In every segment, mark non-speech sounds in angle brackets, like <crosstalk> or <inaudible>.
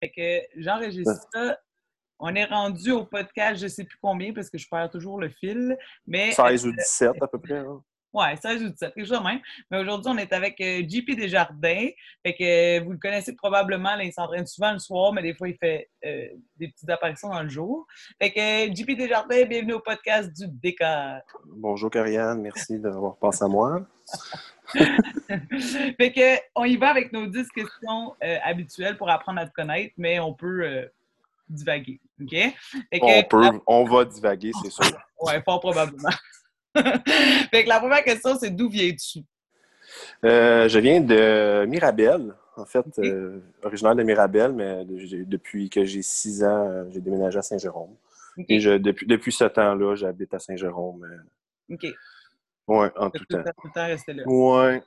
Fait que j'enregistre ça. On est rendu au podcast, je sais plus combien, parce que je perds toujours le fil. Mais, 16 ou 17 à peu près. Hein? Ouais, 16 ou 17, quelque chose même. Mais aujourd'hui, on est avec euh, JP Desjardins. Fait que euh, vous le connaissez probablement, là, il s'entraîne souvent le soir, mais des fois, il fait euh, des petites apparitions dans le jour. Fait que JP Desjardins, bienvenue au podcast du Décor. Bonjour, Karianne. Merci d'avoir pensé à moi. <laughs> fait que on y va avec nos 10 questions habituelles pour apprendre à te connaître, mais on peut divaguer. OK? Fait que, on peut, on va divaguer, c'est sûr. <laughs> ouais, fort probablement. <laughs> fait que la première question, c'est d'où viens-tu? Euh, je viens de Mirabel, en fait, euh, originaire de Mirabel, mais depuis que j'ai six ans, euh, j'ai déménagé à Saint-Jérôme. Et je, depuis, depuis ce temps-là, j'habite à Saint-Jérôme. OK. Oui, en tout temps. Tout le temps resté là. Oui.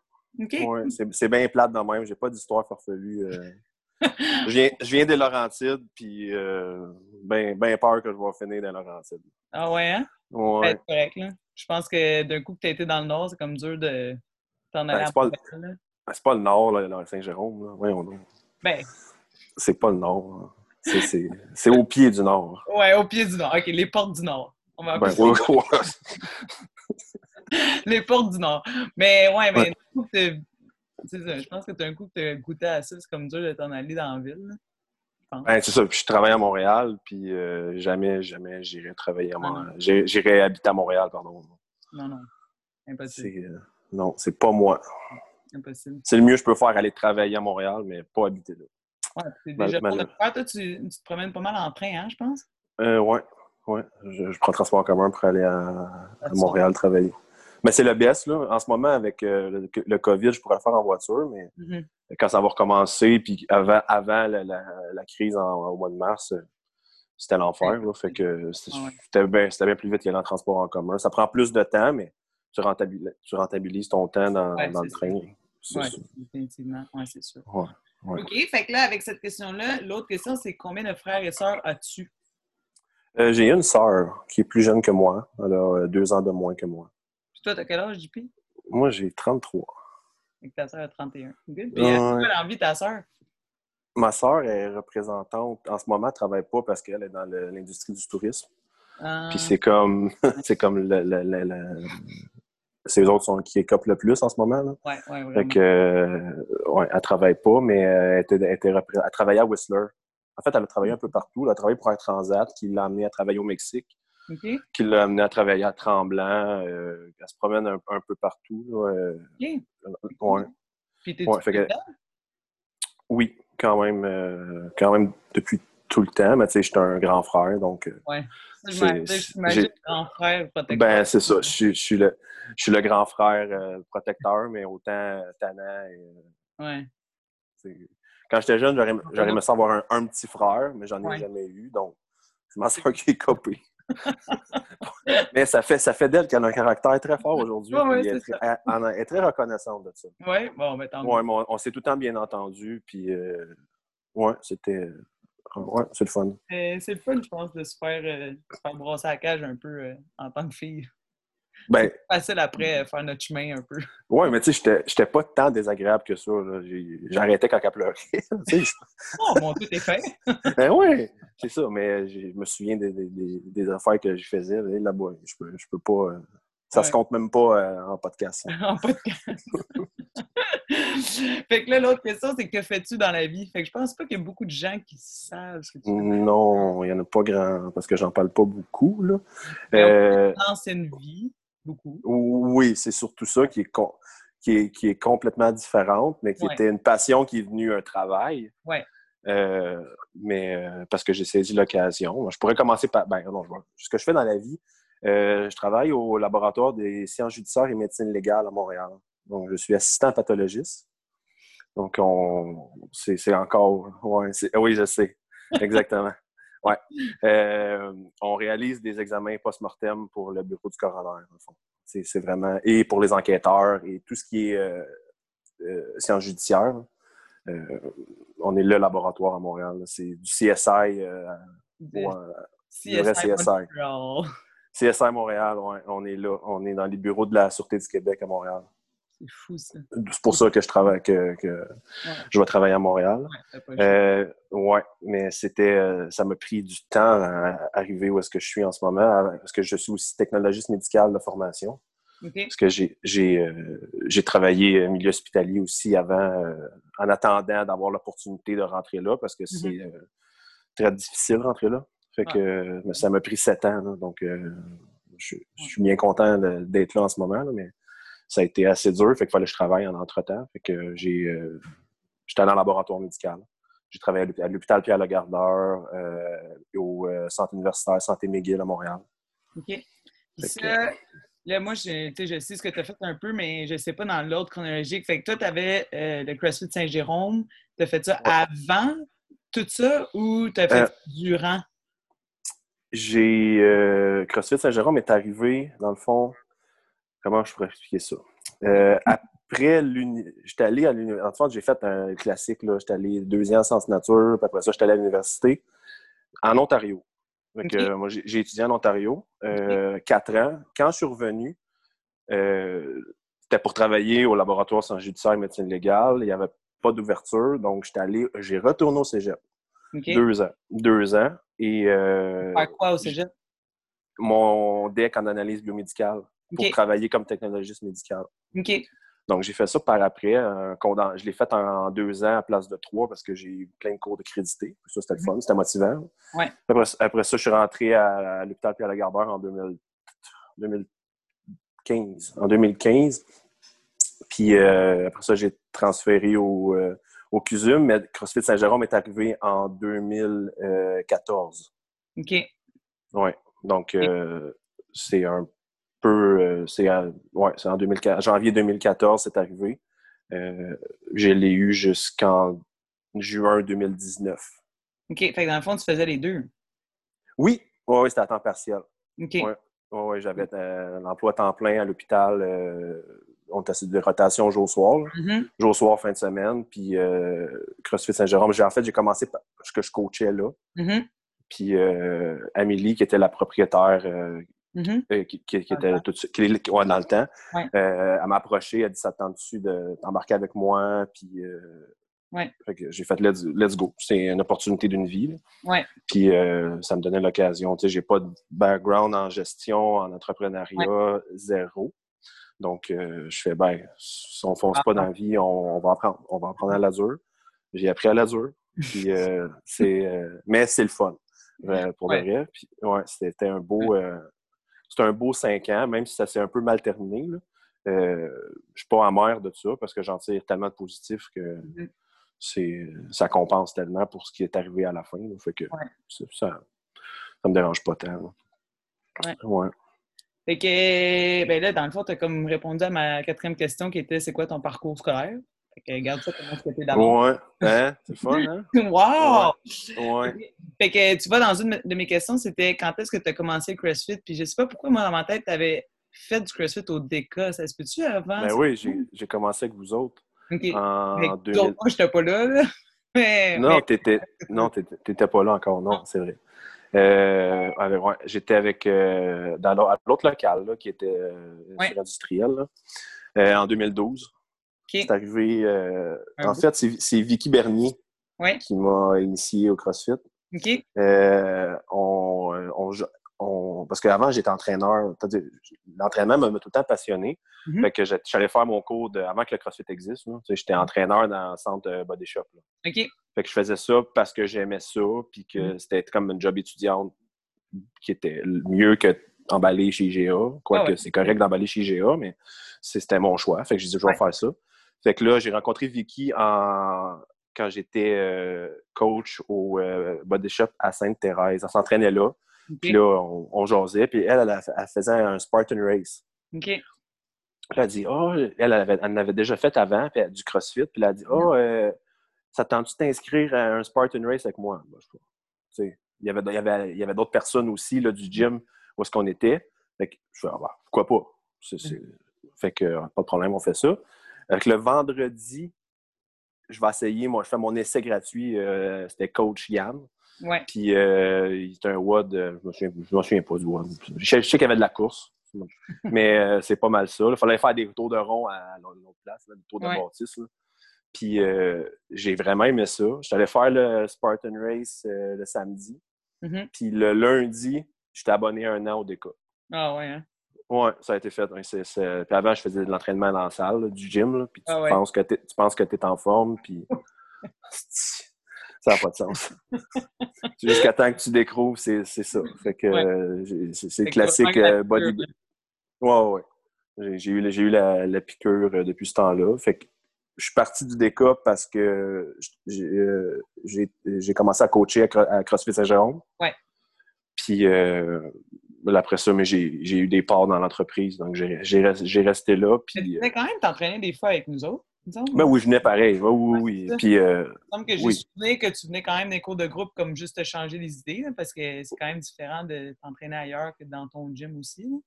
Ouais, c'est bien plate de même. J'ai pas d'histoire farfelue. <laughs> je, viens, je viens des Laurentides, puis bien ben peur que je vais finir dans Laurentides. Ah ouais, hein? Ouais. C'est correct, là. Je pense que d'un coup que tu as été dans le Nord, c'est comme dur de t'en aller ben, à pas, le... Ben, c'est pas le Nord, là, dans Saint-Jérôme. Voyons donc. Ben. C'est pas le Nord. C'est au pied du Nord. Ouais, au pied du Nord. OK, les portes du Nord. On va ben, ouais, ouais. <laughs> les portes du Nord. Mais ouais, mais ouais. je pense que tu as un coup que tu as goûté à ça, c'est comme dur de t'en aller dans la ville. Ben, c'est ça. Puis je travaille à Montréal, puis euh, jamais, jamais j'irai travailler à Montréal. J'irai habiter à Montréal, pardon. Non, non. Impossible. Euh, non, c'est pas moi. Impossible. C'est le mieux que je peux faire, aller travailler à Montréal, mais pas habiter là. Ouais, c'est déjà mal, mal... Toi, tu, tu, te promènes pas mal en train, hein, je pense? Euh, ouais, ouais. Je, je, prends le transport en commun pour aller à, à Montréal travailler. Mais c'est le BS, là. En ce moment, avec euh, le, le, COVID, je pourrais le faire en voiture, mais mm -hmm. quand ça va recommencer, puis avant, avant la, la, la crise en, au mois de mars, euh, c'était l'enfer. Ouais. Fait que c'était bien, bien, plus vite qu'aller en transport en commun. Ça prend plus de temps, mais tu rentabilises, tu rentabilises ton temps dans, ouais, dans le train. Oui, définitivement. Oui, c'est sûr. Ouais, OK. Fait que là, avec cette question-là, l'autre question, c'est combien de frères et sœurs as-tu? Euh, J'ai une sœur qui est plus jeune que moi. Elle a deux ans de moins que moi. Puis toi, t'as quel âge, JP? Moi, j'ai 33. Et ta sœur a 31. Good. Puis, euh, l'envie ta sœur? Ma sœur est représentante. En ce moment, elle ne travaille pas parce qu'elle est dans l'industrie du tourisme. Ah. Puis c'est comme, <laughs> c'est comme le, le, le, le... c'est eux autres sont, qui écopent le plus en ce moment. Là. Ouais, ouais, vraiment. Fait que, euh, ouais, elle travaille pas, mais elle, était, elle, était, elle travaillait à Whistler. En fait, elle a travaillé un peu partout. Elle a travaillé pour un transat qui l'a amené à travailler au Mexique. Okay. qui l'a amené à travailler à Tremblant. Euh, elle se promène un, un peu partout. Là, euh, okay. ouais. Puis t'es ouais, que, Oui, quand même, euh, quand même depuis tout le temps. Mais tu sais, j'étais un grand frère, donc. euh, Ouais. J'imagine grand frère protecteur. Ben, c'est ça. Je suis, je, suis le, je suis le grand frère protecteur, mais autant tannant. Et, ouais. Quand j'étais jeune, j'aurais aimé savoir un, un, petit frère, mais j'en ai ouais. jamais eu. Donc, c'est ma <laughs> soeur qui est copée. <laughs> mais ça fait, ça fait d'elle qu'elle a un caractère très fort aujourd'hui. Ouais, elle, est, elle, est très reconnaissante de ça. Oui, bon, mais tant ouais, on, on s'est tout le temps bien entendu. Puis, euh, ouais, c'était. Ouais, c'est le fun. c'est le fun, je pense, de se faire, euh, se faire brasser à la cage un peu euh, en tant que fille. Ben, c'est facile après faire notre chemin un peu. Oui, mais tu sais, j'étais pas tant désagréable que ça. J'arrêtais quand elle pleurait. <laughs> oh, mon Dieu, t'es fait! <laughs> ben oui, c'est ça. Mais je me souviens des, des, des, affaires que je faisais là-bas. Je peux, je peux pas. Ça ouais. se compte même pas euh, en podcast. en podcast. fait que là, l'autre question, c'est que fais-tu dans la vie? Fait que je pense pas qu'il y a beaucoup de gens qui savent ce que tu fais. Non, il y en a pas grand, parce que j'en parle pas beaucoup. Là. Euh, ancienne vie, beaucoup. Oui, c'est surtout ça qui est, qui est, qui est complètement différente, mais qui ouais. était une passion qui est devenue un travail. Ouais. Euh, mais euh, parce que j'ai saisi l'occasion. Je pourrais commencer par. Ben, non, ce que je fais dans la vie, euh, je travaille au laboratoire des sciences judiciaires et médecine légale à Montréal. Donc, je suis assistant pathologiste. Donc, on, c'est, encore. Ouais, oui, je sais. Exactement. <laughs> ouais. Euh, on réalise des examens post-mortem pour le bureau du coroner, en fond. C'est, vraiment. Et pour les enquêteurs et tout ce qui est euh, euh, sciences judiciaires. Euh, on est le laboratoire à Montréal. C'est du CSI. Euh, CSI. Le vrai CSI. CSI Montréal, ouais, on est là. On est dans les bureaux de la Sûreté du Québec à Montréal. C'est fou, ça. C'est pour ça que je travaille, que, que je vais travailler à Montréal. Ouais, euh, ouais mais c'était, euh, ça m'a pris du temps à arriver où est-ce que je suis en ce moment, parce que je suis aussi technologiste médical de formation. Parce que j'ai, j'ai, euh, travaillé au milieu hospitalier aussi avant, en attendant d'avoir l'opportunité de rentrer là, parce que c'est mm-hmm. très difficile de rentrer là. Fait que ça m'a pris sept ans, donc je, suis bien content d'être là en ce moment, mais ça a été assez dur, fait qu'il fallait que je travaille en entre-temps. Fait que j'ai euh, j'étais dans le laboratoire médical. J'ai travaillé à l'hôpital Pierre-Legardeur, euh, au euh, centre universitaire Santé McGill à Montréal. OK. Ça, là, moi, je, je sais ce que tu as fait un peu, mais je ne sais pas dans l'ordre chronologique. Fait que toi, tu avais le CrossFit Saint-Jérôme. Tu as fait ça avant tout ça ou tu as fait durant? J'ai. CrossFit Saint-Jérôme est arrivé, dans le fond, comment je pourrais expliquer ça? Euh, après, j'étais allé à l'université. En fait, j'ai fait un classique. J'étais allé deux ans en sciences nature, puis après ça, j'étais allé à l'université en Ontario. Donc, moi, j'ai étudié en Ontario euh, quatre ans. Quand je suis revenu, euh, c'était pour travailler au laboratoire sans judiciaire et médecine légale. Il n'y avait pas d'ouverture, donc j'étais allé, j'ai retourné au cégep. Deux ans. Deux ans. Et, Faire quoi au cégep? Mon DEC en analyse biomédicale pour travailler comme technologiste médical. OK. Donc, j'ai fait ça par après. je l'ai fait en deux ans à place de trois parce que j'ai eu plein de cours de crédité. Ça, c'était le fun, c'était motivant. Ouais. Après, ça, je suis rentré à, l'hôpital Pierre-Lagardeur en 2015. En 2015. Puis euh, après ça, j'ai transféré au, euh, au CUSUM, mais CrossFit Saint-Jérôme est arrivé en 2014. OK. Oui. Donc, euh, c'est un peu. Euh, c'est ouais, en 2014, janvier 2014, c'est arrivé. Euh, je l'ai eu jusqu'en juin 2019. OK. Fait que dans le fond, tu faisais les deux. Oui. Oui, c'était à temps partiel. OK. Ouais. Ouais, j'avais euh, l'emploi temps plein à l'hôpital. on était de rotation jour-soir. Mm-hmm. Jour-soir, fin de semaine. Puis CrossFit Saint-Jérôme. En fait, j'ai commencé parce que je coachais là. Mm-hmm. Puis Amélie, qui était la propriétaire, Mm-hmm. Euh, qui, était tout qui, dans le temps. Euh, elle m'a approché, elle a dit ça te tente dessus d'embarquer avec moi? Puis euh, j'ai fait let's, go. C'est une opportunité d'une vie. Puis ça me donnait l'occasion. Tu sais, j'ai pas de background en gestion, en entrepreneuriat, zéro. Donc je fais ben, si on fonce pas dans la vie, on, va apprendre. On va apprendre à la dure. J'ai appris à la dure. Puis <laughs> c'est mais c'est le fun. pour le vrai. Puis, ouais, c'était un beau, c'est un beau cinq ans, même si ça s'est un peu mal terminé. Là. Euh, je suis pas amer de ça parce que j'en tire tellement de positif que mm-hmm. c'est ça compense tellement pour ce qui est arrivé à la fin. Fait que ça, ça me dérange pas tant. Ouais. Fait que, ben là, dans le fond, tu as comme répondu à ma quatrième question qui était c'est quoi ton parcours scolaire? Regarde ça comment c'était d'abord. Ouais, hein? c'est fun, hein? <laughs> wow! Ouais. Fait que tu vois, dans une de mes questions, c'était quand est-ce que tu as commencé le CrossFit? Puis je sais pas pourquoi, moi, dans ma tête, tu avais fait du CrossFit au DK. Ça se peut-tu avant? Ben oui, j'ai commencé avec vous autres. OK. En mais 2000... moi, j'étais pas là, là. <laughs> Mais, non, tu t'étais pas là encore, non, c'est vrai. Euh, J'étais avec euh, dans l'autre local là, qui était euh, industriel là, en 2012. C'est arrivé. Euh, en fait, c'est Vicky Bernier qui m'a initié au CrossFit. Euh, on, parce qu'avant, j'étais entraîneur. L'entraînement m'a tout le temps passionné. Mm-hmm. Fait que j'allais faire mon cours avant que le CrossFit existe. J'étais entraîneur dans le centre Body Shop. Fait que je faisais ça parce que j'aimais ça, puis que mm-hmm. c'était comme un job étudiant qui était mieux que emballer chez GA. Quoique ah c'est correct d'emballer chez GA, mais c'était mon choix. Fait que j'ai dit, je vais faire ça. Fait que là, j'ai rencontré Vicky en... quand j'étais euh, coach au euh, Body Shop à Sainte-Thérèse. Elle s'entraînait là. Puis là, on, jasait. Puis elle, elle, faisait un Spartan Race. OK. Puis elle a dit, oh, elle, elle, en avait déjà fait avant, puis du CrossFit. Puis elle a dit, oh, euh, ça tente-tu t'inscrire à un Spartan Race avec moi? il y avait, y avait, y avait d'autres personnes aussi là, du gym où est-ce qu'on était. Fait que je fais, ah, bah, pourquoi pas? Fait que pas de problème, on fait ça. Donc, le vendredi, je vais essayer, moi, je fais mon essai gratuit. Euh, c'était Coach Yann. Ouais. Puis, euh, il était un WOD, euh, je me, souviens pas du WOD. Je, sais qu'il y avait de la course. <laughs> Mais euh, c'est pas mal ça. Il fallait faire des tours de rond à l'autre place, des tours de Ouais. bâtisse. Puis euh, j'ai vraiment aimé ça. J'étais allé faire le Spartan Race euh, le samedi. Mhm. Puis le lundi, j'étais abonné un an au DECA. Ah ouais, hein? Ouais, ça a été fait. Puis avant, je faisais de l'entraînement dans la salle, là, du gym. là, puis tu Ah ouais. penses que tu penses que tu es en forme, puis <laughs> ça n'a pas de sens. Jusqu'à temps que tu découvres, c'est ça. Fait que Ouais. c'est classique euh, body. Ouais, ouais. J'ai- eu, eu la, la piqûre euh, depuis ce temps-là. Fait que je suis parti du DECA parce que j'ai euh, j'ai- commencé à coacher à CrossFit Saint-Jérôme. Ouais. Puis euh, après ça, mais j'ai j'ai eu des parts dans l'entreprise. Donc j'ai j'ai res- j'ai resté là. Puis, tu euh, venais quand même t'entraîner des fois avec nous autres, semble. ben oui, je venais pareil. Oui, oui. ça. Puis euh, Il me semble que j'ai oui. souvenir que tu venais quand même des cours de groupe comme juste te changer les idées, là, parce que c'est quand même différent de t'entraîner ailleurs que dans ton gym aussi. là.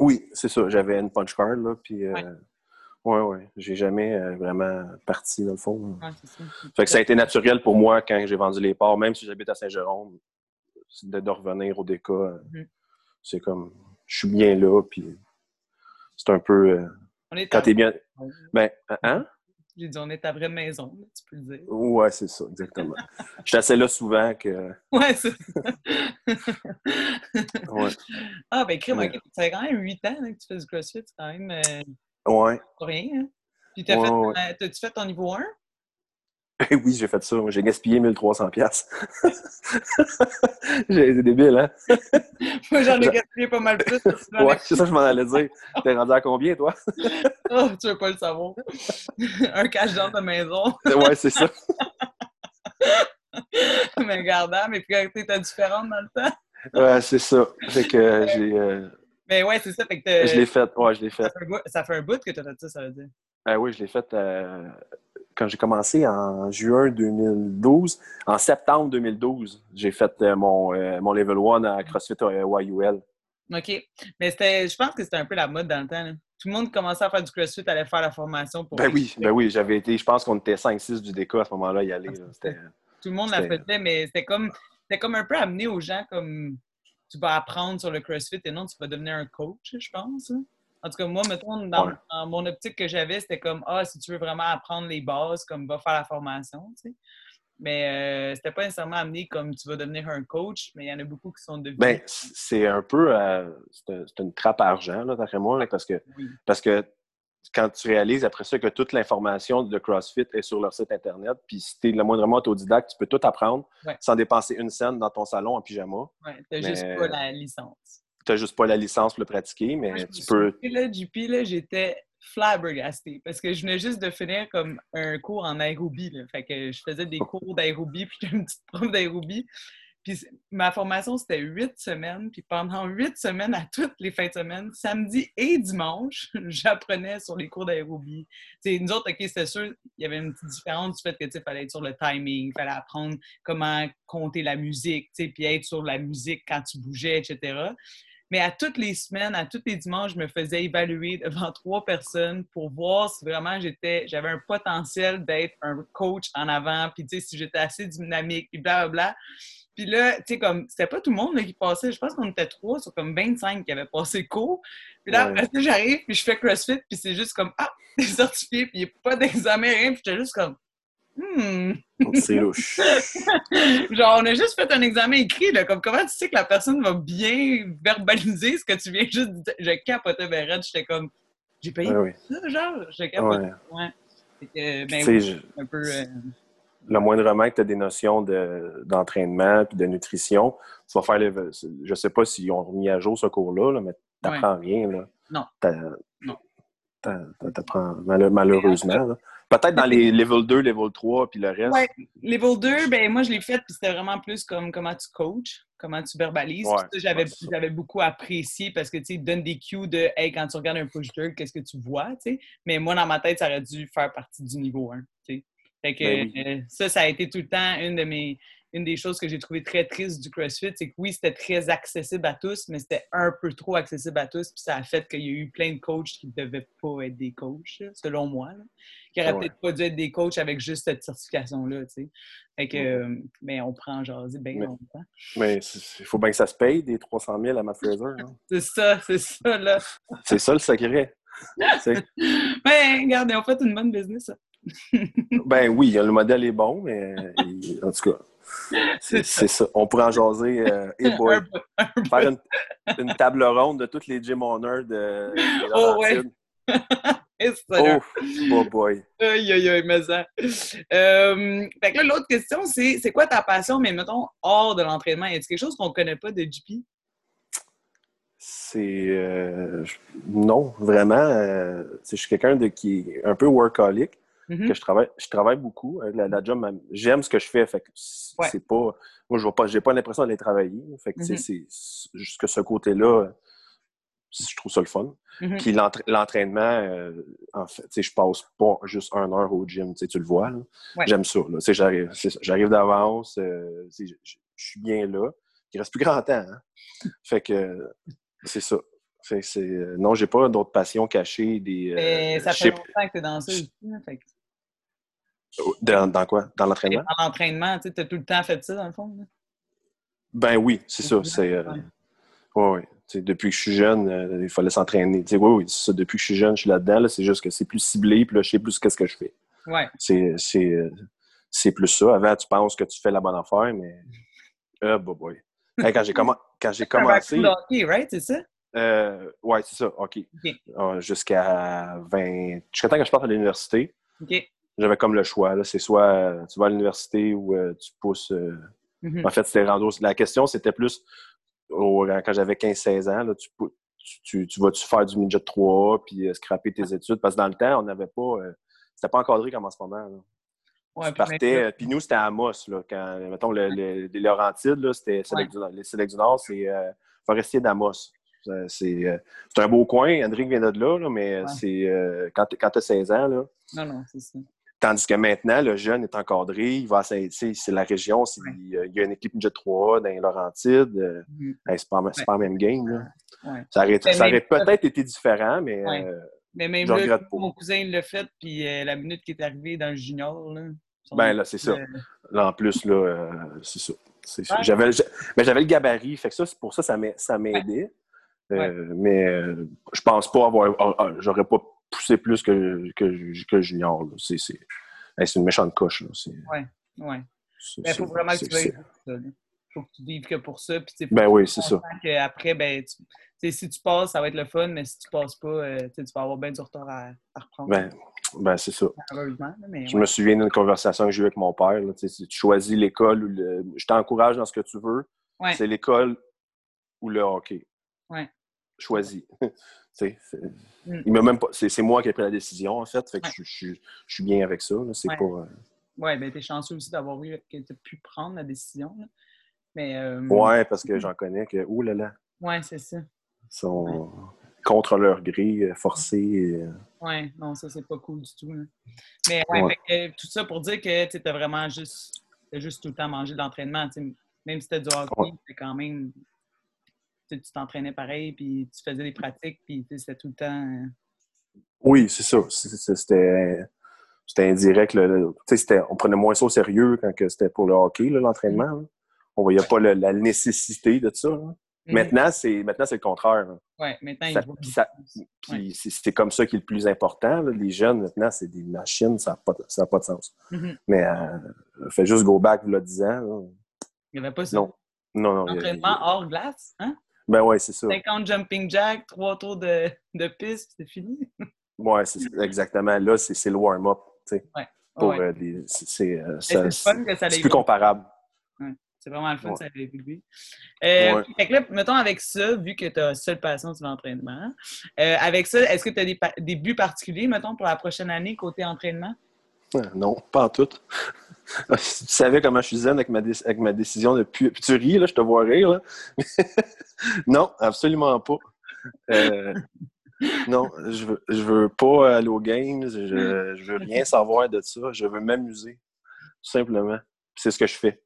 oui, c'est ça. J'avais une punch card. Là, puis euh, Ouais. ouais, ouais. J'ai jamais euh, vraiment parti, dans le fond. Ouais, ça. Fait que ça a été naturel pour moi quand j'ai vendu les parts, même si j'habite à Saint-Jérôme, de, de revenir au DECA. Mhm. C'est comme, je suis bien là, puis c'est un peu... euh, On est quand t'es bien... Ben, hein? J'ai dit, on est à vraie maison, tu peux le dire. Ouais, c'est ça, exactement. Je suis assez là souvent que... <laughs> Ouais, c'est <laughs> Ouais. Ah, ben, crime, Ouais. Ça fait quand même 8 ans que tu fais du CrossFit, c'est quand même euh, Ouais. pas rien. Hein? Puis, t'as Ouais, fait, euh, t'as-tu fait ton niveau 1? <laughs> oui, j'ai fait ça. J'ai gaspillé 1300 pièces. <laughs> C'est débile, hein? <laughs> Moi, j'en ai gaspillé pas mal plus. Ouais, c'est ça que je m'en allais dire. T'es rendu à combien, toi? Oh, tu veux pas le savoir. Un cache dans ta maison. ouais, c'est ça. mais regardant, mes priorités étaient différentes dans le temps. Ouais, c'est ça. Fait que euh, j'ai... euh, Mais ouais, c'est ça. Fait que t'as- je l'ai fait. Ouais, je l'ai fait. ça, fait un bout, ça fait un bout que tu as fait ça, ça veut dire. Ah oui, je l'ai fait euh, quand j'ai commencé en juin 2012. En septembre 2012, j'ai fait euh, mon, euh, mon level 1 à CrossFit euh, YUL. OK. Mais c'était, je pense que c'était un peu la mode dans le temps. là. Tout le monde commençait à faire du CrossFit, allait faire la formation pour. Ben oui, ben oui, j'avais été, je pense qu'on était 5-6 du DK à ce moment-là y aller. C'était- Tout le monde la faisait, mais c'était comme, c'était comme un peu amené aux gens comme tu vas apprendre sur le CrossFit et non, tu vas devenir un coach, je pense. hein. En tout cas, moi, mettons, dans, Ouais. dans mon optique que j'avais, c'était comme Ah, si tu veux vraiment apprendre les bases, comme va faire la formation, tu sais. Mais euh, c'était pas nécessairement amené comme tu vas devenir un coach, mais il y en a beaucoup qui sont devenus. Ben, c'est un peu, euh, c'est un- c'est une trappe à argent, là, d'après moi, là, parce que, Oui. parce que quand tu réalises après ça que toute l'information de CrossFit est sur leur site Internet, puis si tu es le moindrement autodidacte, tu peux tout apprendre Ouais. sans dépenser une scène dans ton salon en pyjama. Ouais, t'as Mais- juste pas la licence. Tu n'as juste pas la licence pour le pratiquer, mais tu peux. là, JP, là, j'étais flabbergastée parce que je venais juste de finir comme un cours en aérobie. Là. Fait que je faisais des cours d'aérobie, <laughs> puis j'étais une petite prof d'aérobie. Puis ma formation, c'était huit semaines. Puis pendant huit semaines, à toutes les fins de semaine, samedi et dimanche, <laughs> j'apprenais sur les cours d'aérobie. Tu sais, nous autres, OK, c'était sûr, il y avait une petite différence du fait que, fallait être sur le timing, il fallait apprendre comment compter la musique, puis être sur la musique quand tu bougeais, etc. Mais à toutes les semaines, à tous les dimanches, je me faisais évaluer devant <laughs> trois personnes pour voir si vraiment j'étais, j'avais un potentiel d'être un coach en avant, puis tu sais, si j'étais assez dynamique, puis blablabla. Puis là, tu sais, comme, c'était pas tout le monde là, qui passait. Je pense qu'on était trois sur comme 25 qui avaient passé le cours. Puis là, Ouais. après j'arrive, puis je fais CrossFit, puis c'est juste comme, ah, <laughs> t'es certifié, puis il n'y a pas d'examen, rien. Puis j'étais juste comme, hmm. C'est louche. <laughs> Genre, on a juste fait un examen écrit, là, comme comment tu sais que la personne va bien verbaliser ce que tu viens juste de dire? Je capotais raide, j'étais comme, j'ai payé Ouais, ouais. ça, genre, je capotais. Ouais. Ouais. Que, ben oui, je- un peu... euh, le moindrement que tu as des notions de- d'entraînement puis de nutrition, tu vas faire les. Je sais pas s'ils ont remis à jour ce cours-là, là, mais tu n'apprends rien. Là. Non. Non. t'apprends mal- malheureusement. là. Peut-être dans les level 2, level 3, puis le reste. Ouais. Level 2, ben moi, je l'ai fait, puis c'était vraiment plus comme comment tu coaches, comment tu verbalises. Ouais, j'avais, beaucoup apprécié parce que, tu sais, donne des cues de « Hey, quand tu regardes un push-jerk, qu'est-ce que tu vois? » tu sais. Mais moi, dans ma tête, ça aurait dû faire partie du niveau 1, tu sais. Fait que Ben oui. euh, ça, ça a été tout le temps une de mes, une des choses que j'ai trouvé très triste du CrossFit, c'est que oui, c'était très accessible à tous, mais c'était un peu trop accessible à tous. Puis ça a fait qu'il y a eu plein de coachs qui ne devaient pas être des coachs, selon moi. qui n'auraient peut-être pas dû être des coachs avec juste cette certification-là. Fait que, euh, mais on prend genre bien longtemps. Mais il faut bien que ça se paye, des 300 000 à Matt Fraser. Hein. <laughs> c'est ça, c'est ça, là. c'est ça le secret. <laughs> ben, regardez, on fait une bonne business, ben oui, le modèle est bon, mais en tout cas, <laughs> c'est ça. On pourrait en jaser. Euh, <laughs> faire une, table ronde de toutes les gym owners de, de Oh ouais. <laughs> oh, oh boy. Aïe, aïe, aïe, mais ça. Euh, fait que là, l'autre question, c'est c'est quoi ta passion, mais mettons, hors de l'entraînement? Y a-t-il quelque chose qu'on ne connaît pas de JP? C'est. Euh, non, vraiment. Euh, je suis quelqu'un de qui est un peu workaholic. Mm-hmm. que je travaille, je travaille beaucoup. Avec la, job, j'aime ce que je fais. Fait que c'est pas. Moi, je vois pas, j'ai pas l'impression d'aller travailler. Fait que mm-hmm. c'est juste que ce côté-là, je trouve ça le fun. Mm-hmm. Puis l'entraînement, euh, en fait, je passe pas juste un heure au gym, tu le vois. J'aime ça. J'arrive, j'arrive d'avance, je suis bien là. Il reste plus grand temps. Hein. Fait que c'est ça. Fait que euh, non, j'ai pas d'autres passions cachées. Des, Mais ça fait longtemps que tu es dans ça aussi. Fait dans, quoi? Dans l'entraînement? Dans l'entraînement, tu as tout le temps fait ça, dans le fond? Ben oui, c'est ça. C'est, euh, oui, depuis que je suis jeune, euh, il fallait s'entraîner. Oui, oui, c'est ça. Depuis que je suis jeune, je suis là-dedans. c'est juste que c'est plus ciblé, puis là, je sais plus qu'est-ce que je fais. Ouais. C'est, c'est, plus ça. Avant, tu penses que tu fais la bonne affaire, mais. Ah, bah, boy. quand j'ai, <laughs> commencé. hockey, right? C'est ça? Euh, ouais, c'est ça, OK. Ah, jusqu'à 20. Jusqu'à temps que je parte à l'université. OK j'avais comme le choix. C'est soit euh, tu vas à l'université ou euh, tu pousses. Euh, mm-hmm. En fait, c'était rando. La question, c'était plus quand j'avais 15-16 ans, là, tu, tu, tu vas-tu faire du midget 3 puis scraper tes études? Parce que dans le temps, on n'avait pas. c'était pas encadré comme en ce moment. Là. Ouais, tu partais, puis nous, c'était à Amos, là, quand, mettons, le, le, les Laurentides, c'était les Sélects du Nord, c'est Forestier d'Amos. C'est un beau coin, Hendrik vient de là, là mais c'est quand, quand tu as 16 ans. Là, non, non, c'est ça. Tandis que maintenant, le jeune est encadré, il va c'est la région, il y a une équipe Jet 3 dans les Laurentides. Euh, mm-hmm. c'est pas, pas la même game. Ça aurait, peut-être été différent, mais, euh, mais même là, mon cousin l'a fait, puis euh, la minute qui est arrivé dans le junior. Là, ben là, c'est ça. Là, en plus, là, c'est ça. J'avais, mais j'avais le gabarit, fait que ça, pour ça, ça m'aidait. mais je pense pas avoir. J'aurais pas pousser plus que, que, que Junior. C'est une méchante coche. Oui, oui. Il faut vraiment que tu veuilles Il faut que tu vives que pour ça. Puis, ben oui, c'est ça. Après, ben, si tu passes, ça va être le fun, mais si tu passes pas, euh, tu vas avoir bien du retard à, reprendre. Ben, ben c'est ça. je me souviens d'une conversation que j'ai eue avec mon père. Là, tu choisis l'école ou le. Je t'encourage dans ce que tu veux. C'est l'école ou le hockey. Ouais. Choisis. <laughs> Mm. même C'est moi qui ai pris la décision, en fait. fait que je, suis bien avec ça. C'est ouais. pas. Euh, Oui, ben, t'es chanceux aussi d'avoir eu que pu prendre la décision. Mais. Euh... Ouais, parce que j'en connais que. Ouh là là. Ouais, c'est ça. Ils sont contre leur grille, euh, forcés. Euh. Ouais, non, ça, c'est pas cool du tout. Mais ouais, tout ça pour dire que tu as vraiment juste, juste tout le temps mangé d'entraînement. Même si tu du hockey, c'est quand même tu t'entraînais pareil, puis tu faisais des pratiques, puis c'était tout le temps. Euh, oui, c'est ça. C'était indirect. on prenait moins ça au sérieux quand c'était pour le hockey, l'entraînement. On voyait pas la nécessité de ça. Mm-hmm. Maintenant, c'est maintenant c'est le contraire. Oui, maintenant, puis c'est comme ça qui est le plus important. Les jeunes, maintenant, c'est des machines, ça n'a pas, pas de sens. Mm-hmm. Mais euh, fait juste go back, vous le disant. Il n'y avait pas ça? Non. Non, non. Entraînement hors glace, hein? Ben ouais, c'est ça. 50 jumping jack, trois tours de, de piste, c'est fini. ouais, c'est exactement. Là, c'est le warm-up. Ouais. Pour, euh, c'est euh, plus comparable. C'est vraiment le fun, ça a évolué. Euh, fait que là, mettons avec ça, vu que tu as seule passion de l'entraînement, euh, avec ça, est-ce que tu as des, des, buts particuliers, mettons, pour la prochaine année côté entraînement? Non, pas en tout. <laughs> tu savais comment je suis zen avec ma, avec ma décision de pu... tu ris, là, je te vois rire. Là. <laughs> non, absolument pas. Euh, non, je veux, je veux pas aller aux games, je, je veux rien savoir de ça, je veux m'amuser, tout simplement. C'est ce que je fais.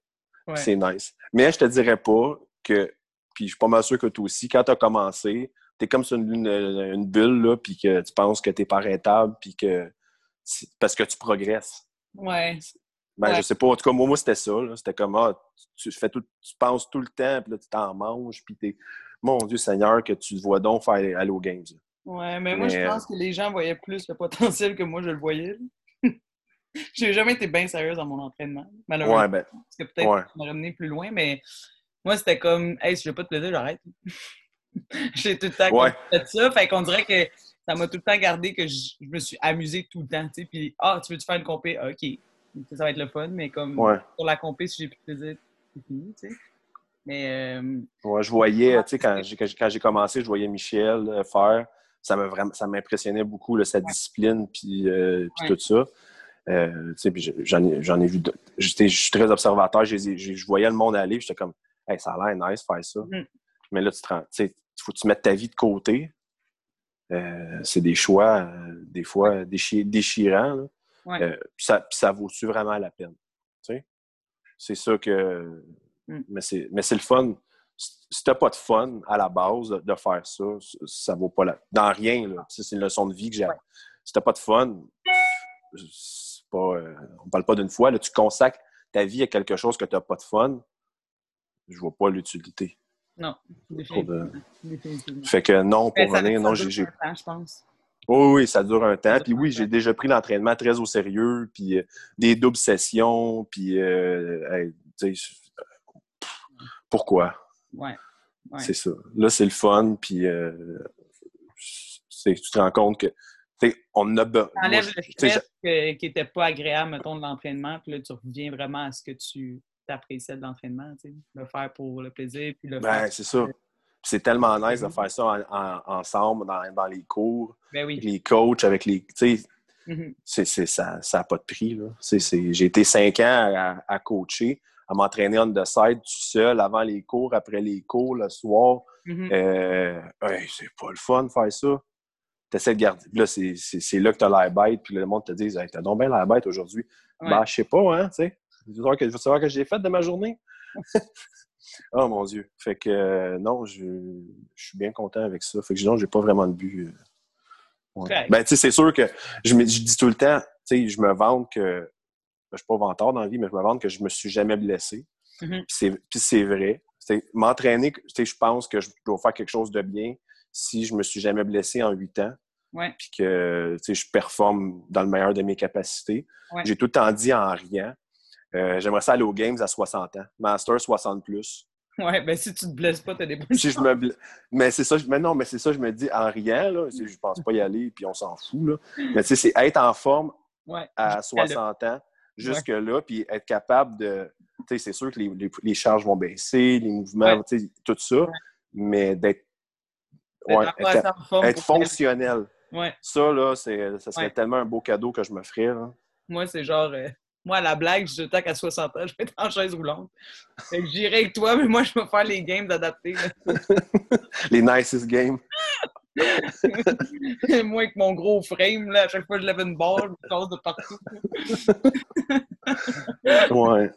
C'est nice. Mais je te dirais pas que, puis je suis pas mal sûr que toi aussi, quand tu as commencé, tu es comme sur une, une, bulle, là, puis que tu penses que tu pas rentable, puis que parce que tu progresses. Ouais. Ben, je sais pas. En tout cas, moi, moi c'était ça. C'était comme, ah, tu, fais tout, tu penses tout le temps, puis là, tu t'en manges, puis t'es, mon Dieu Seigneur, que tu te vois donc faire Halo Games. Ouais, mais, moi, je pense que les gens voyaient plus le potentiel que moi, je le voyais. <laughs> J'ai jamais été bien sérieuse dans mon entraînement, malheureusement. Ouais, ben, parce que peut-être ouais. ça m'a plus loin, mais moi, c'était comme, hey, si je veux pas te plaisir, j'arrête. <laughs> J'ai tout le temps ouais. fait ça. Fait qu'on dirait que ça m'a tout le temps gardé que je, me suis amusée tout le temps, tu sais. Puis, ah, tu veux-tu faire une compé? Ah, OK. Ça va être le fun, mais comme pour la compé, si j'ai plus de plaisir, c'est fini, tu sais. Mais. Euh... Ouais, je voyais, tu sais, quand j'ai, quand j'ai commencé, je voyais Michel euh, faire. Ça, m'a vraiment, ça m'impressionnait beaucoup, là, sa discipline, puis, euh, puis tout ça. Euh, j'en, ai, j'en ai vu. J'étais, je suis très observateur. je voyais le monde aller, j'étais comme, hey, ça a l'air nice faire ça. Mm. Mais là, tu il faut que tu mettes ta vie de côté. Euh, c'est des choix, euh, des fois, déchirants. Ouais. ça, ça vaut-tu vraiment la peine? C'est ça que. Mm. Mais c'est le fun. Si t'as pas de fun à la base de, faire ça, ça vaut pas la. Dans rien, là. C'est une leçon de vie que j'ai. Si t'as pas de fun, pas, euh, on parle pas d'une fois, là, tu consacres ta vie à quelque chose que tu n'as pas de fun, je vois pas l'utilité. Non, Fait que non, pour venir, non, j'ai. je pense. Oui, oui, ça dure un temps. Puis oui, j'ai déjà pris l'entraînement très au sérieux, puis euh, des doubles sessions, puis euh, pourquoi? Ouais. C'est ça. Là, c'est le fun, puis tu te rends compte que on a enlèves le stress qui n'était pas agréable, mettons, de l'entraînement, puis là, tu reviens vraiment à ce que tu appréciais de l'entraînement, tu sais, le faire pour le plaisir, puis le ben, c'est ça. C'est tellement nice de mm-hmm. faire ça ensemble dans, les cours, ben les coachs, avec les. Tu sais, mm-hmm. ça n'a pas de prix. J'ai été cinq ans à, coacher, à m'entraîner on the side tout seul, avant les cours, après les cours, le soir. Mm-hmm. Euh, c'est pas le fun de faire ça tu essaies de garder. Là, c'est là que tu as l'air bête, puis le monde te dit T'as donc bien l'air bête aujourd'hui. Ouais. Ben, je sais pas, hein, tu sais. Je veux savoir que j'ai fait de ma journée. <laughs> oh mon Dieu. Fait que euh, non, je, suis bien content avec ça. Fait que sinon, j'ai pas vraiment de but. Euh, ben, tu sais, c'est sûr que je, me, dis tout le temps, tu sais, je me vante que. Ben, je suis pas vantard dans la vie, mais je me vante que je me suis jamais blessé. Mm-hmm. Puis c'est vrai. M'entraîner, je pense que je dois faire quelque chose de bien si je me suis jamais blessé en huit ans. Puis que je performe dans le meilleur de mes capacités. J'ai tout le temps dit en rien. Euh, j'aimerais ça aller aux Games à 60 ans. Master 60 plus. Ouais, ben si tu te blesses pas, t'as des bonnes si je me Mais c'est ça, mais non, mais c'est ça, je me dis en rien, là. Je pense pas y aller, puis on s'en fout, là. Mais tu sais, c'est être en forme à 60 ans, jusque-là, puis être capable de. Tu sais, c'est sûr que les, les, charges vont baisser, les mouvements, tu sais, tout ça, mais d'être Ouais, être, fonctionnel. Ça, là, ça serait tellement un beau cadeau que je me ferais. Moi, c'est genre. Euh, moi, à la blague, je temps qu'à 60 ans, <laughs> je vais être en chaise roulante. Fait que j'irai avec toi, mais moi, je vais faire les games adaptés. <laughs> les nicest games. <laughs> moi, avec mon gros frame, là, à chaque fois que je lève une barre, je me casse de partout. ouais.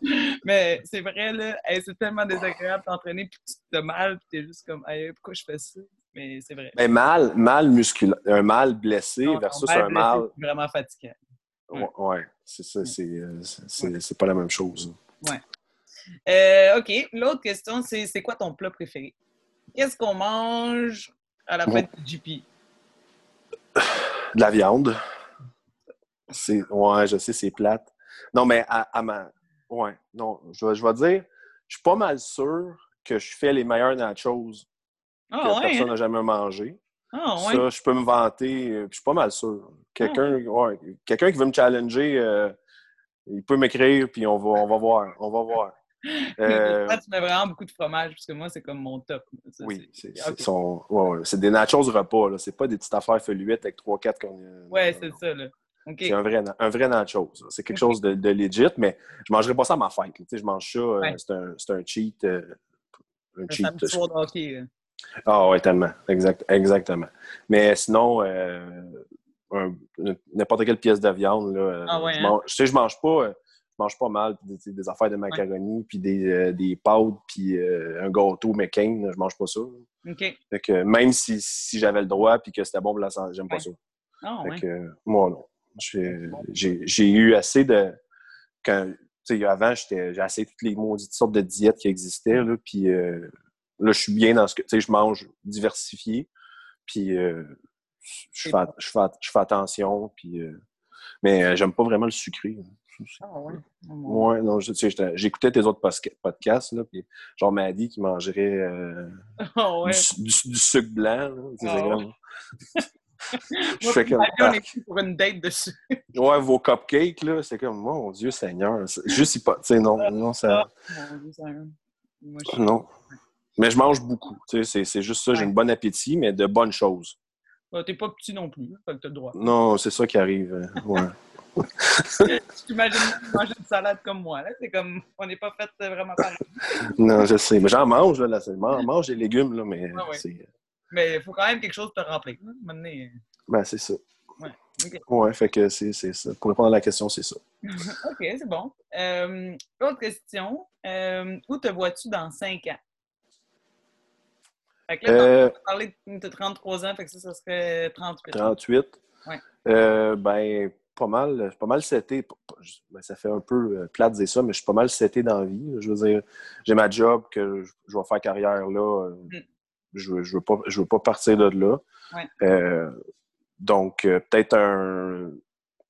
Mais c'est vrai, là, c'est tellement désagréable d'entraîner, puis tu te mal, puis t'es juste comme, hey, pourquoi je fais ça? mais c'est vrai. Mais mal, mal musculaire, un mal blessé versus un mal. Vraiment fatiguant. Ouais, ouais c'est ça, euh, c'est pas la même chose. Ouais. Euh, OK. L'autre question, c'est c'est quoi ton plat préféré? Qu'est-ce qu'on mange à la fête du GP? De la viande. Ouais, je sais, c'est plate. Non, mais à, ma. Ouais, non, je, je vais dire, je suis pas mal sûr que je fais les meilleurs nachos ah, que personne n'a hein? jamais mangé. Ah, ça, je peux me vanter, euh, je suis pas mal sûr. Quelqu'un ah. quelqu'un qui veut me challenger, euh, il peut m'écrire, puis on va, on va voir. On va voir. <laughs> Euh... tu mets vraiment beaucoup de fromage, parce que moi, c'est comme mon top. oui, c'est des nachos repas. C'est pas des petites affaires feluettes avec 3-4 qu'on. Ouais, c'est ça. Là. C'est un vrai, un vrai nachos. C'est quelque chose de, de, legit, mais je ne mangerai pas ça à ma fête. Je mange ça, euh, c'est un, un, cheat. un cheat. Ah oui, tellement. Exact, exactement. Mais sinon, euh, n'importe quelle pièce de viande, là, ah ouais, je, mange, hein? sais, je mange pas. mange pas mal, des, des affaires de macaroni, puis des, euh, des pâtes, puis euh, un gâteau McCain, je mange pas ça. Fait que même si, si j'avais le droit puis que c'était bon pour la santé, j'aime pas ça. Ah, Fait ouais. que, moi, non. J'ai eu assez de. Quand, avant, j'ai essayé toutes les maudites sortes de diètes qui existaient. Là, puis euh, là, je suis bien dans ce que. Tu sais, je mange diversifié. Puis euh, je, fais, je, fais, je fais attention. Puis, euh, mais euh, j'aime pas vraiment le sucré. Ah, ouais? Oh, Ouais, non, j'écoutais tes autres podcasts, là, puis genre Maddy qui mangerait euh, <laughs> Ah, ouais. du, du- du sucre blanc. Là, Ah, comme- <laughs> je fais comme. On est pris pour une date dessus. Ouais, vos cupcakes, là, c'est comme, mon Dieu Seigneur. Juste, pas. Tu sais, non, non, ça. Mon Dieu, ça aime. Moi, je Non. Mais je mange beaucoup. C'est- juste ça, j'ai Ouais. un bon appétit, mais de bonnes choses. Ah, T'es pas petit non plus, fait que t'as le droit. Non, c'est ça qui arrive. euh, Ouais. <laughs> Tu t'imagines manger une salade comme moi, là. C'est comme, on n'est pas fait euh, vraiment pareil. <laughs> non, je sais. Mais j'en mange, là. <laughs> mange, des légumes, là, mais Ah ouais. c'est. Mais il faut quand même quelque chose de te remplir. Maintenant, euh, Ben, c'est ça. Ouais. Ouais, fait que c'est ça. Pour répondre à la question, c'est ça. OK, c'est bon. Euh, autre question. Euh, où te vois-tu dans 5 ans? Fait que là, Euh, tu parlé de 33 ans, fait que ça, ça serait 38. 38. Ouais. Euh, ben, pas mal, pas mal seté. Ben, ça fait un peu euh, plate de dire ça, mais je suis pas mal seté dans la vie. Je veux dire, j'ai ma job que je, vais faire carrière là. euh, Mm. Je, je veux pas, je veux pas partir de là. Ouais. Euh, donc, peut-être un,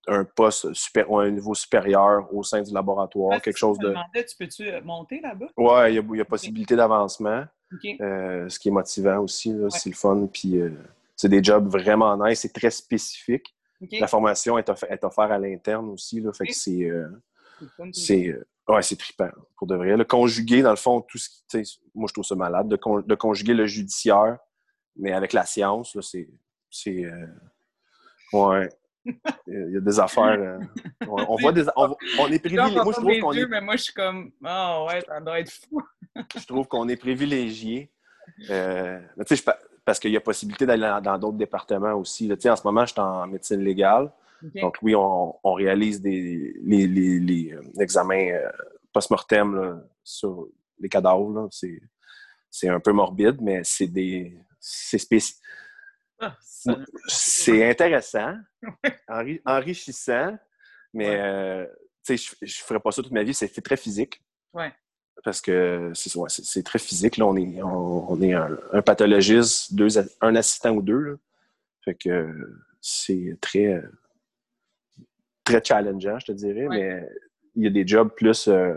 un poste super, ou un niveau supérieur au sein du laboratoire, Ouais, quelque chose de. demandais, tu peux-tu monter là-bas? Ouais, il y a, il y a possibilité d'avancement. Euh, ce qui est motivant aussi, c'est le fun. Puis euh, c'est des jobs vraiment nice, c'est très spécifique. La formation est, off- est offerte à l'interne aussi, là, fait que Ok. c'est euh, C'est euh, ouais, c'est trippant pour de vrai. Le conjuguer dans le fond tout ce qui, moi je trouve ça malade de, con- de conjuguer le judiciaire, mais avec la science c'est c'est ouais. Il y a des affaires. euh, on, on voit des. On, on est Les gens privilégié. Moi, je trouve qu'on est mais moi, je suis comme, ah ouais, ça doit être fou. <laughs> je trouve qu'on est privilégié. Euh, tu sais, parce qu'il y a possibilité d'aller dans- d'autres départements aussi. là. Tu sais, en ce moment, je suis en médecine légale. Donc, oui, on, on réalise des, les, les- les, euh, examens euh, post-mortem sur les cadavres. C'est, un peu morbide, mais c'est des. C'est spéci- Ah, ça- c'est intéressant, <laughs> enri- enrichissant, mais Ouais. euh, tu je ne ferais pas ça toute ma vie. C'est très physique. Ouais. Parce que c'est ouais, très physique. Là. On est, on, on est un, un pathologiste, deux, un assistant ou deux. là. Fait que c'est très, très challengeant, je te dirais, mais il y a des jobs plus, euh,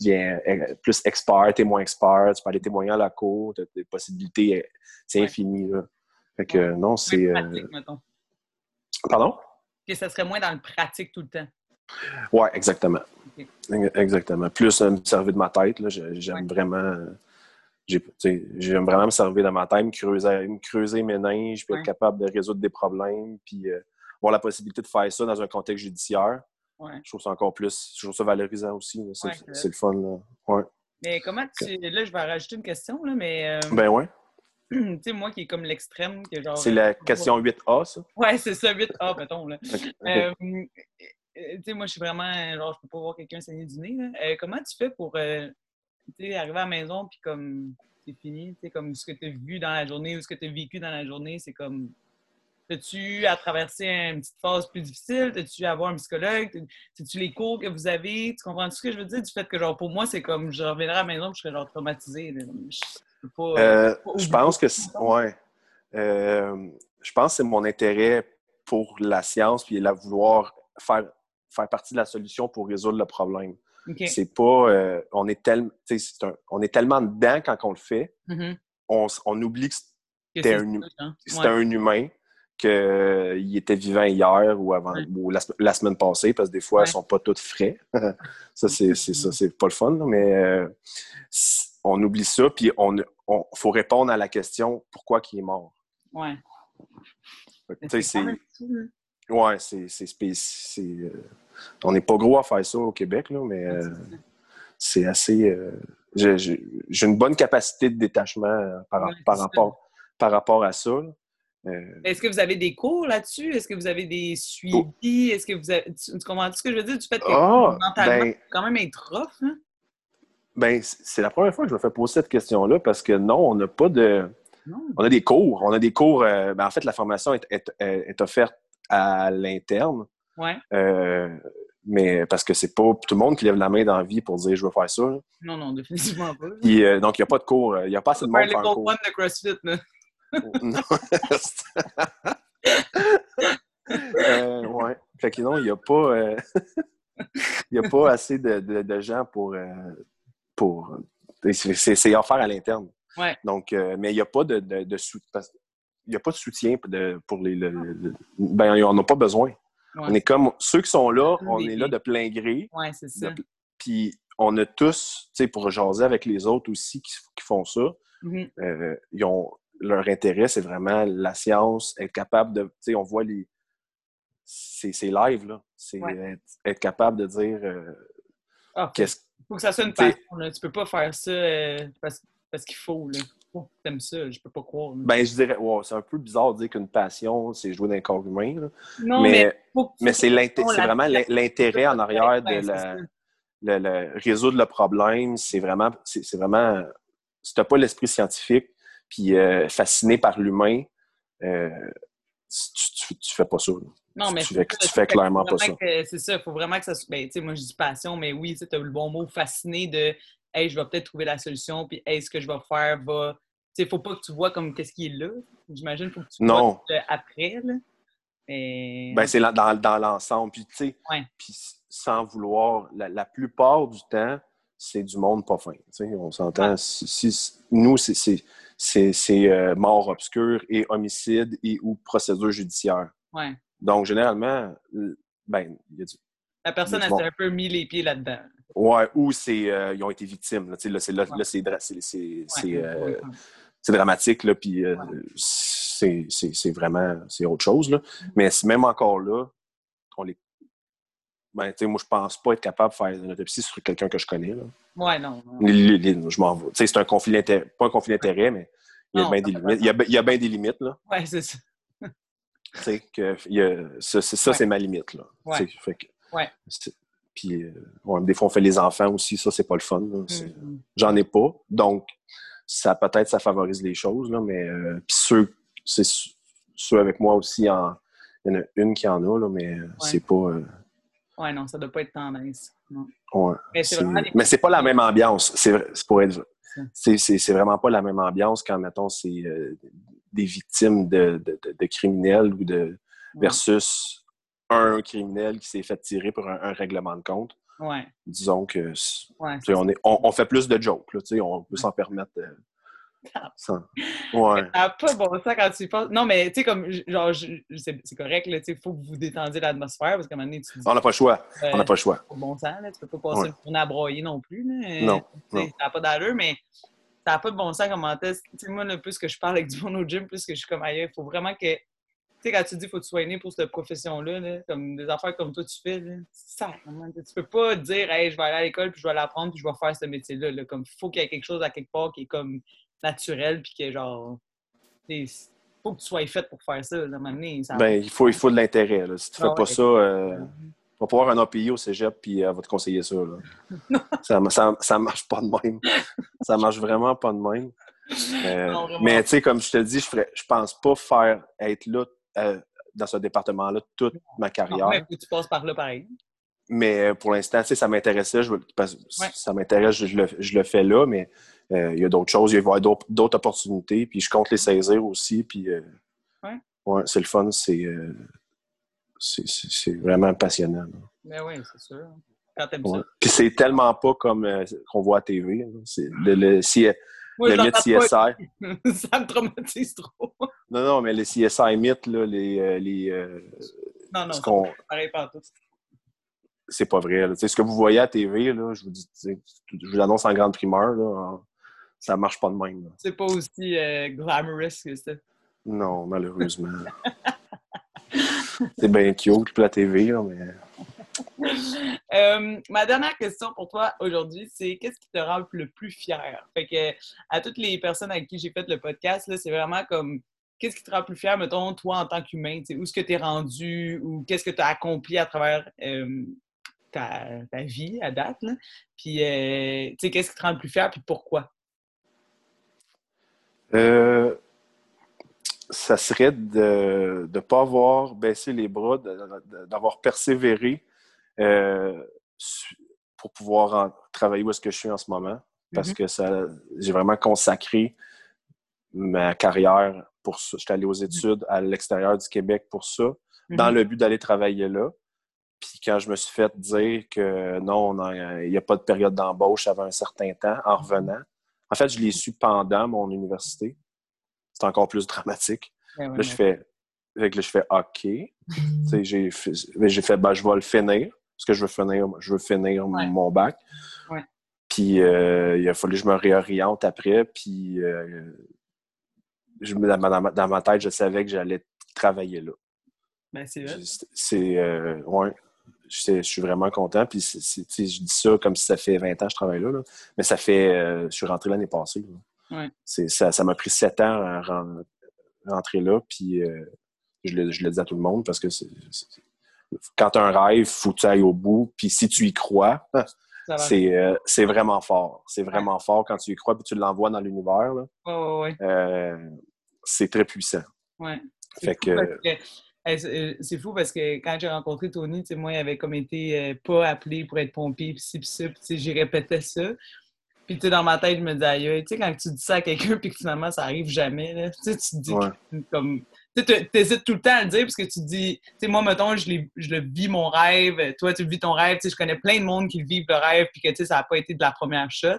bien, euh, plus experts, t'es moins expert, tu peux aller témoigner à la cour, t'as des possibilités, euh, c'est Ouais. infini. Là. Fait que non, c'est. Euh, pratique, mettons. Pardon? Que ça serait moins dans le pratique tout le temps. Ouais, exactement. Exactement. Plus euh, me servir de ma tête, j'aime Ouais. vraiment. J'aime vraiment me servir de ma tête, me creuser, me creuser mes ninges, puis Ouais. être capable de résoudre des problèmes, puis euh, avoir la possibilité de faire ça dans un contexte judiciaire. Ouais. Je trouve ça encore plus, je trouve ça valorisant aussi. C'est le fun. Là. Ouais. Mais comment tu. Là, je vais rajouter une question, là, mais. euh, Ben ouais. Tu sais, moi qui est comme l'extrême, que genre. C'est la question 8A, ça? Ouais, c'est ça, 8A, mettons, là. Euh, euh, tu sais, moi, je suis vraiment, genre, je peux pas voir quelqu'un saigner du nez. là. Euh, comment tu fais pour, euh, tu sais, arriver à la maison, puis comme, c'est fini, tu sais, comme ce que tu as vu dans la journée ou ce que tu as vécu dans la journée, c'est comme, as-tu à traverser une petite phase plus difficile? As-tu à voir un psychologue? C'est-tu les cours que vous avez? Tu comprends ce que je veux dire? Du fait que, genre, pour moi, c'est comme, je reviendrai à la maison, puis je serais, genre, traumatisée. là. Je peux pas... Euh, pas je pense que c'est- ouais. Euh, je pense que c'est mon intérêt pour la science puis la vouloir faire, faire partie de la solution pour résoudre le problème. C'est pas euh, on est tellement on est tellement dedans quand on le fait, Mhm. on, on oublie que c'est un hum- hein? Ouais. un humain qu'il était vivant hier ou avant Ouais. ou la, sem- la semaine passée parce que des fois Ouais. ils sont pas tous frais. <laughs> ça c'est ça c'est pas le fun mais euh, on oublie ça puis on, on faut répondre à la question pourquoi il est mort. Ouais. C'est là. ouais c'est euh, on n'est pas gros à faire ça au Québec là, mais euh, c'est assez euh, j'ai une bonne capacité de détachement euh, par, Ouais, rapport par rapport à ça. Est-ce que vous avez des cours là-dessus? Est-ce que vous avez des suivis? Est-ce que vous avez. Tu, tu comprends ce que je veux dire? Du fait que Ah, mentalement, ben- quand même être rough, hein? Ben, c'est la première fois que je me fais poser cette question-là parce que non, on n'a pas de. Non. On a des cours. On a des cours. euh, ben, en fait, la formation est, est- est offerte à l'interne. Ouais. euh, mais parce que c'est pas tout le monde qui lève la main dans la vie pour dire je veux faire ça. là. Non, non, définitivement pas. Euh, donc, il n'y a pas de cours. Il n'y a pas assez de monde faire cours. one de CrossFit, là. <laughs> Non. Euh, ouais. Fait que non, il n'y a pas. <laughs> il y a pas assez de, de- de gens pour. Pour c'est- offert à l'interne. Ouais. Donc, euh, mais il n'y a pas de, de, de sou- parce- il a pas de soutien de- pour les. le- le- le- ben, on n'a pas besoin. Ouais. On est comme ceux qui sont là, on est là de plein gré. Ouais, c'est ça. Puis on a tous, tu sais, pour jaser avec les autres aussi qui, qui font ça, Mhm. euh, ils ont, leur intérêt, c'est vraiment la science, être capable de. Tu sais, on voit les. C'est live, là. C'est Ouais. être, être capable de dire euh, Ah, qu'est-ce faut que ça soit une passion, là. Tu peux pas faire ça euh, parce, parce qu'il faut, là. Que t'aimes ça, je peux pas croire. là. Ben, je dirais, wow, c'est un peu bizarre de dire qu'une passion, c'est jouer d'un corps humain, là. non, mais mais, c'est vraiment l'in- l'intérêt en arrière de la, le, le- résoudre le problème, c'est vraiment, c'est c'est vraiment, si t'as pas l'esprit scientifique, puis euh, fasciné par l'humain, euh, tu, tu, tu fais pas ça. là. Non, mais tu fais, ça, tu fais clairement pas ça. C'est ça, il faut vraiment que ça soit. Ben, tu sais, moi, je dis passion, mais oui, tu as le bon mot, fasciné de Hey, je vais peut-être trouver la solution, puis hey, ce que je vais faire va. Tu sais, faut pas que tu vois comme qu'est-ce qui est là. J'imagine, faut que tu Non. vois après, là. Ben, c'est dans, dans l'ensemble. Puis, tu sais, Ouais. puis sans vouloir, la, la plupart du temps, c'est du monde pas fin. On s'entend. Ouais. Si, si- nous, c'est, euh, mort obscure et homicide et ou procédure judiciaire. ouais. Donc, généralement, ben, il y a du- La personne, elle s'est un peu mis les pieds là-dedans. Ouais, ou c'est, euh, ils ont été victimes. Là, là, c'est, là, Ouais. là, c'est, dra- c'est, c'est, c'est, Ouais, euh, c'est dramatique, là, puis euh, Ouais. c'est, vraiment c'est autre chose. Là. Mais c'est même encore là, on les. Ben, tu sais, moi, je pense pas être capable de faire une autopsie sur quelqu'un que je connais. Là. Ouais, non. non. Les- les- les- je m'en vais. Tu sais, c'est un conflit d'intérêt. Pas un conflit d'intérêt, mais il y a bien des limites. Il y a, il y a bien des limites, là. Ouais, c'est ça. Que, il y a- ça, c'est, ça, Ouais. c'est ma limite, là. Ouais. Fait que- Ouais. Puis, euh, des fois, on fait les enfants aussi. Ça, c'est pas le fun. Mhm. J'en ai pas. Donc, ça peut-être ça favorise les choses, là, mais euh, puis ceux, c'est ceux- ceux avec moi aussi, en, il y en a une qui en a, là, mais euh, c'est pas. euh, Ouais, non, ça doit pas être tendance. Non. Ouais, Mais c'est des- pas la même ambiance. C'est pour être. C'est- vraiment pas la même ambiance quand, mettons, c'est euh, des victimes de, de- de- de criminels ou de Ouais. versus un criminel qui s'est fait tirer pour un, un règlement de compte. Ouais, Disons que on, est, on, on fait plus de jokes. Là, on peut s'en permettre. euh, sans- Ouais. Ça n'a pas bon sens quand tu y penses. Non, mais tu sais, comme, genre, c'est correct, là, tu sais, il faut que vous détendiez l'atmosphère parce qu'à un moment donné, tu dis, On n'a pas le choix. euh, On n'a pas le choix. bon sens, là, tu peux pas passer Ouais. une à broyer non plus. Là. Non. Ça n'a pas d'allure, mais ça n'a pas de bon sens comment est-ce. Tu sais, moi, le plus que je parle avec du monde au gym, plus que je suis comme ailleurs, il faut vraiment que. Tu sais, quand tu dis qu'il faut que tu sois né pour cette profession-là, là, comme des affaires comme toi, tu fais, là, ça, vraiment, tu peux pas dire, hey, je vais aller à l'école, puis je vais l'apprendre, puis je vais faire ce métier-là. Là. Comme, faut qu'il y ait quelque chose à quelque part qui est comme naturel, puis que genre. Il faut que tu sois fait pour faire ça. Moment donné, ça- Ben, il faut, il faut de l'intérêt. Si tu fais Ah pas ouais. ça, euh, va pas avoir un API au cégep puis elle va te conseiller ça. Là. <laughs> ça, ça, ça marche pas de même. ça marche vraiment pas de même. Euh, Non, mais tu sais, comme je te dis, je ferais, je pense pas faire être là euh, dans ce département-là toute ma Non, carrière. que tu passes par là pareil. Mais euh, pour l'instant, ça m'intéressait. Je, Ouais. Ça m'intéresse, je, je le, je le fais là, mais euh, il y a d'autres choses. Il va y avoir d'autres- d'autres opportunités. Puis je compte les saisir aussi. Puis euh, Ouais. ouais, c'est le fun. C'est euh, c'est- vraiment passionnant. Mais oui, c'est sûr. Quand t'aimes Ouais. ça. Puis c'est tellement pas comme qu'on voit à TV. C'est le, le, C- Moi, le mythe. CSI. <laughs> ça me traumatise trop. Non, non, mais le CSI mythe, là, les, euh, les, euh, Non, non, ce c'est qu'on- pas pareil partout. c'est pas vrai. là. Ce que vous voyez à TV, là, je vous dis, je vous l'annonce en grande primeur, là, ça marche pas de même. C'est pas aussi euh, glamorous que ça. Non, malheureusement. <laughs> c'est bien cute la TV, là, mais. Euh, ma dernière question pour toi aujourd'hui, c'est qu'est-ce qui te rend le plus fier? Fait que à toutes les personnes avec qui j'ai fait le podcast, c'est vraiment comme qu'est-ce qui te rend plus fier, mettons, toi, en tant qu'humain? Où est-ce que tu es rendu? Ou qu'est-ce que tu as accompli à travers euh, ta, vie à date? Puis, euh, qu'est-ce qui te rend plus fier puis pourquoi? Ça serait de ne pas avoir baissé les bras, d'avoir persévéré pour pouvoir travailler où est-ce que je suis en ce moment. Parce mm-hmm. que ça, j'ai vraiment consacré ma carrière pour ça. J'étais allé aux études à l'extérieur du Québec pour ça, dans mm-hmm. le but d'aller travailler là. Puis quand je me suis fait dire que non, il n'y a pas de période d'embauche avant un certain temps, en mm-hmm. revenant, en fait, je l'ai su pendant mon université. C'est encore plus dramatique. là, je fais, là, je fais OK. j'ai fait, j'ai fait ben, je vais le finir. Parce que je veux finir, je veux finir mon bac. Puis euh, il a fallu que je me réoriente après. Puis euh, je, dans, ma, tête, je savais que j'allais travailler là. Ben, c'est vrai. C'est, euh, ouais, je, suis vraiment content. Puis je dis ça comme si ça fait 20 ans que je travaille là. Mais ça fait. je suis rentré l'année passée. Ça, m'a pris 7 ans à rentrer là. Puis je le, je, le, dis à tout le monde parce que quand tu as un rêve, faut que tu ailles au bout. Puis si tu y crois, <laughs> euh, c'est vraiment fort. C'est vraiment fort quand tu y crois puis tu l'envoies dans l'univers. Euh, c'est très puissant. Ouais. C'est fou parce que quand j'ai rencontré Tony, moi, il avait comme été euh, pas appelé pour être pompier, puis ci, puis ça, puis j'y répétais ça. Puis, tu sais, dans ma tête, je me disais, tu sais, quand tu dis ça à quelqu'un, <laughs> puis que finalement, ça arrive jamais, là, tu te dis, comme, tu hésites tout le temps à le dire parce que tu te dis, tu sais, moi, mettons, je, je le vis mon rêve, toi, tu vis ton rêve, tu sais, je connais plein de monde qui vivent le rêve, puis que, tu sais, ça n'a pas été de la première shot.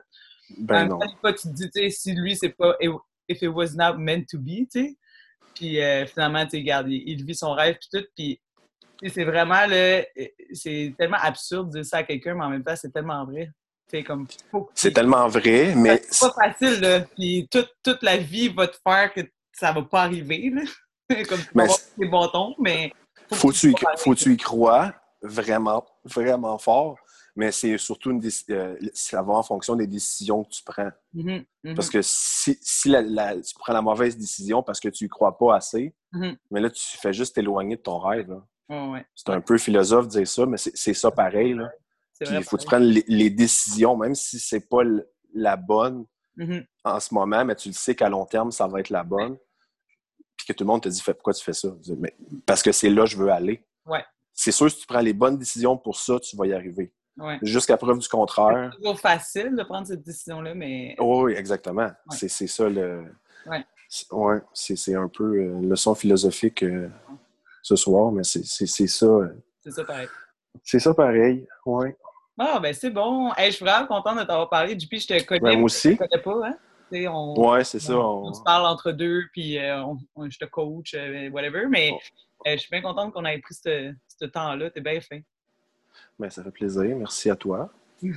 Ben non. tu te dis, tu sais, si lui, c'est pas if it was not meant to be, tu sais. Puis euh, finalement, tu sais, regarde, il, vit son rêve, puis tout, puis c'est vraiment, le c'est tellement absurde de dire ça à quelqu'un, mais en même temps, c'est tellement vrai. C'est tellement vrai, mais. C'est pas facile, là. Puis toute, toute, la vie va te faire que ça va pas arriver, là. <laughs> Comme tu mais des bâtons, mais. Faut, tu, y, faut tu y croire vraiment, vraiment fort, mais c'est surtout une euh, ça va en fonction des décisions que tu prends. Mm-hmm, mm-hmm. Parce que si, si la, tu prends la mauvaise décision parce que tu y crois pas assez, mm-hmm. mais là, tu fais juste t'éloigner de ton rêve. Ouais. C'est un peu philosophe de dire ça, mais c'est ça pareil. Là il faut que tu prennes les, décisions, même si c'est pas la bonne en ce moment, mais tu le sais qu'à long terme, ça va être la bonne. Puis que tout le monde te dit pourquoi tu fais ça? Mais parce que c'est là que je veux aller. Ouais. C'est sûr, si tu prends les bonnes décisions pour ça, tu vas y arriver. Jusqu'à preuve du contraire. C'est toujours facile de prendre cette décision-là, mais. oui, exactement. C'est ça le. Ouais. c'est un peu euh, une leçon philosophique euh, ce soir, mais c'est ça. Euh, c'est ça pareil. C'est ça pareil, oui. Ah, ben c'est bon. je suis vraiment contente de t'avoir parlé. Du je te connais. Ben, moi aussi. Je te connais pas, hein? Oui, c'est ça. On... se parle entre deux, puis euh, je te coach, euh, whatever. Mais euh, je suis bien contente qu'on ait pris ce, temps-là. T'es bien fin. Ben, ça fait plaisir. Merci à toi. <laughs>